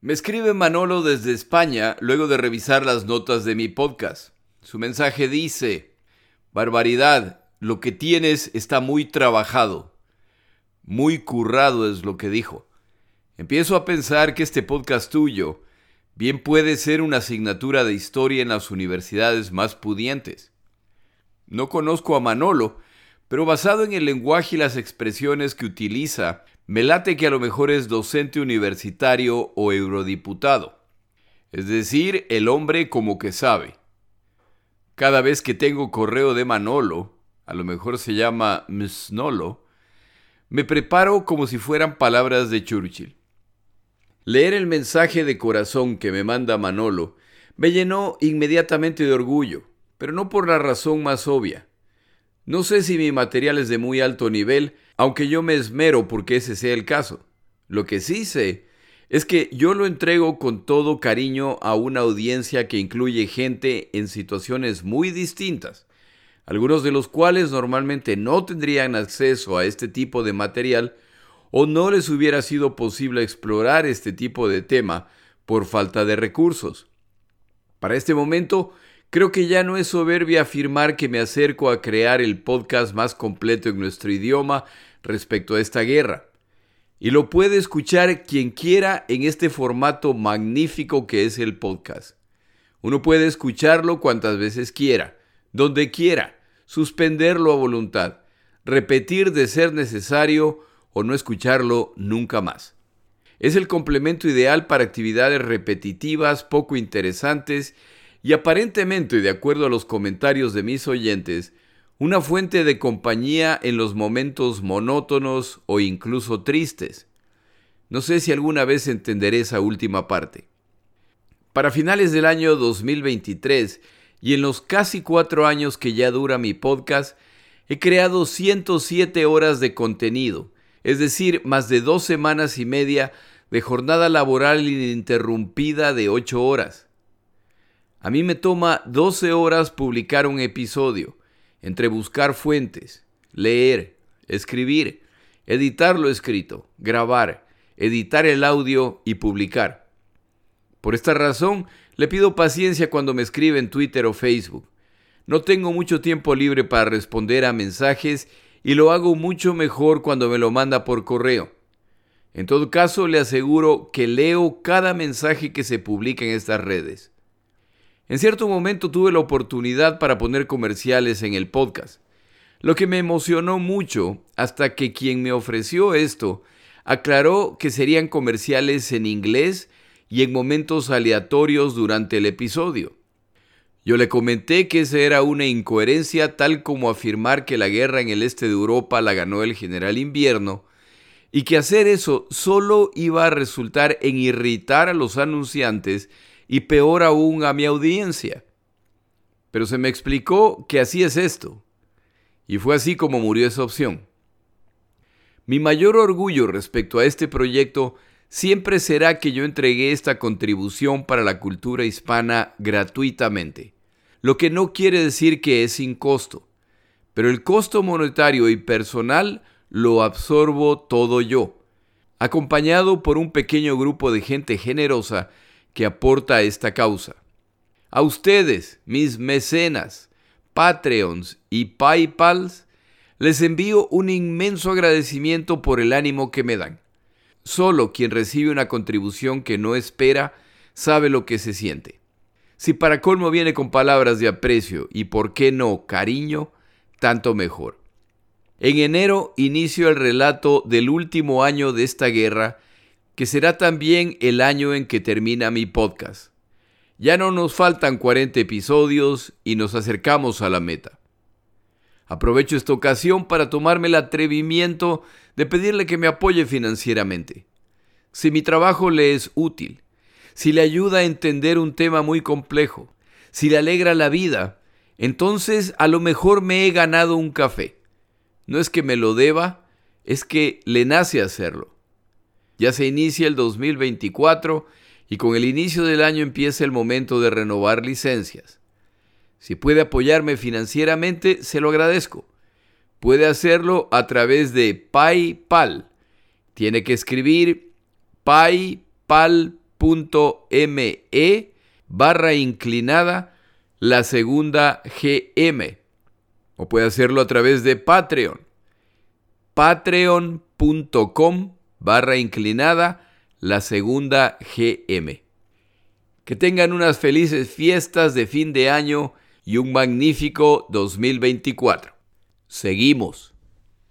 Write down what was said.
Me escribe Manolo desde España luego de revisar las notas de mi podcast. Su mensaje dice, Barbaridad, lo que tienes está muy trabajado. Muy currado es lo que dijo. Empiezo a pensar que este podcast tuyo bien puede ser una asignatura de historia en las universidades más pudientes. No conozco a Manolo, pero basado en el lenguaje y las expresiones que utiliza, me late que a lo mejor es docente universitario o eurodiputado. Es decir, el hombre como que sabe. Cada vez que tengo correo de Manolo, a lo mejor se llama Msnolo, me preparo como si fueran palabras de Churchill. Leer el mensaje de corazón que me manda Manolo me llenó inmediatamente de orgullo, pero no por la razón más obvia. No sé si mi material es de muy alto nivel, aunque yo me esmero porque ese sea el caso. Lo que sí sé es que yo lo entrego con todo cariño a una audiencia que incluye gente en situaciones muy distintas, algunos de los cuales normalmente no tendrían acceso a este tipo de material o no les hubiera sido posible explorar este tipo de tema por falta de recursos. Para este momento, creo que ya no es soberbia afirmar que me acerco a crear el podcast más completo en nuestro idioma respecto a esta guerra. Y lo puede escuchar quien quiera en este formato magnífico que es el podcast. Uno puede escucharlo cuantas veces quiera, donde quiera, suspenderlo a voluntad, repetir de ser necesario o no escucharlo nunca más. Es el complemento ideal para actividades repetitivas, poco interesantes y aparentemente, de acuerdo a los comentarios de mis oyentes, una fuente de compañía en los momentos monótonos o incluso tristes. No sé si alguna vez entenderé esa última parte. Para finales del año 2023 y en los casi cuatro años que ya dura mi podcast, he creado 107 horas de contenido, es decir, más de dos semanas y media de jornada laboral ininterrumpida de ocho horas. A mí me toma 12 horas publicar un episodio entre buscar fuentes, leer, escribir, editar lo escrito, grabar, editar el audio y publicar. Por esta razón, le pido paciencia cuando me escribe en Twitter o Facebook. No tengo mucho tiempo libre para responder a mensajes y lo hago mucho mejor cuando me lo manda por correo. En todo caso, le aseguro que leo cada mensaje que se publica en estas redes. En cierto momento tuve la oportunidad para poner comerciales en el podcast, lo que me emocionó mucho hasta que quien me ofreció esto aclaró que serían comerciales en inglés y en momentos aleatorios durante el episodio. Yo le comenté que esa era una incoherencia tal como afirmar que la guerra en el este de Europa la ganó el general invierno y que hacer eso solo iba a resultar en irritar a los anunciantes y peor aún a mi audiencia. Pero se me explicó que así es esto. Y fue así como murió esa opción. Mi mayor orgullo respecto a este proyecto siempre será que yo entregué esta contribución para la cultura hispana gratuitamente, lo que no quiere decir que es sin costo, pero el costo monetario y personal lo absorbo todo yo, acompañado por un pequeño grupo de gente generosa que aporta a esta causa. A ustedes, mis mecenas, Patreons y PayPals, les envío un inmenso agradecimiento por el ánimo que me dan. Solo quien recibe una contribución que no espera sabe lo que se siente. Si para colmo viene con palabras de aprecio y por qué no cariño, tanto mejor. En enero inicio el relato del último año de esta guerra que será también el año en que termina mi podcast. Ya no nos faltan 40 episodios y nos acercamos a la meta. Aprovecho esta ocasión para tomarme el atrevimiento de pedirle que me apoye financieramente. Si mi trabajo le es útil, si le ayuda a entender un tema muy complejo, si le alegra la vida, entonces a lo mejor me he ganado un café. No es que me lo deba, es que le nace hacerlo. Ya se inicia el 2024 y con el inicio del año empieza el momento de renovar licencias. Si puede apoyarme financieramente, se lo agradezco. Puede hacerlo a través de PayPal. Tiene que escribir paypal.me barra inclinada la segunda GM. O puede hacerlo a través de Patreon. Patreon.com barra inclinada la segunda GM. Que tengan unas felices fiestas de fin de año y un magnífico 2024. Seguimos.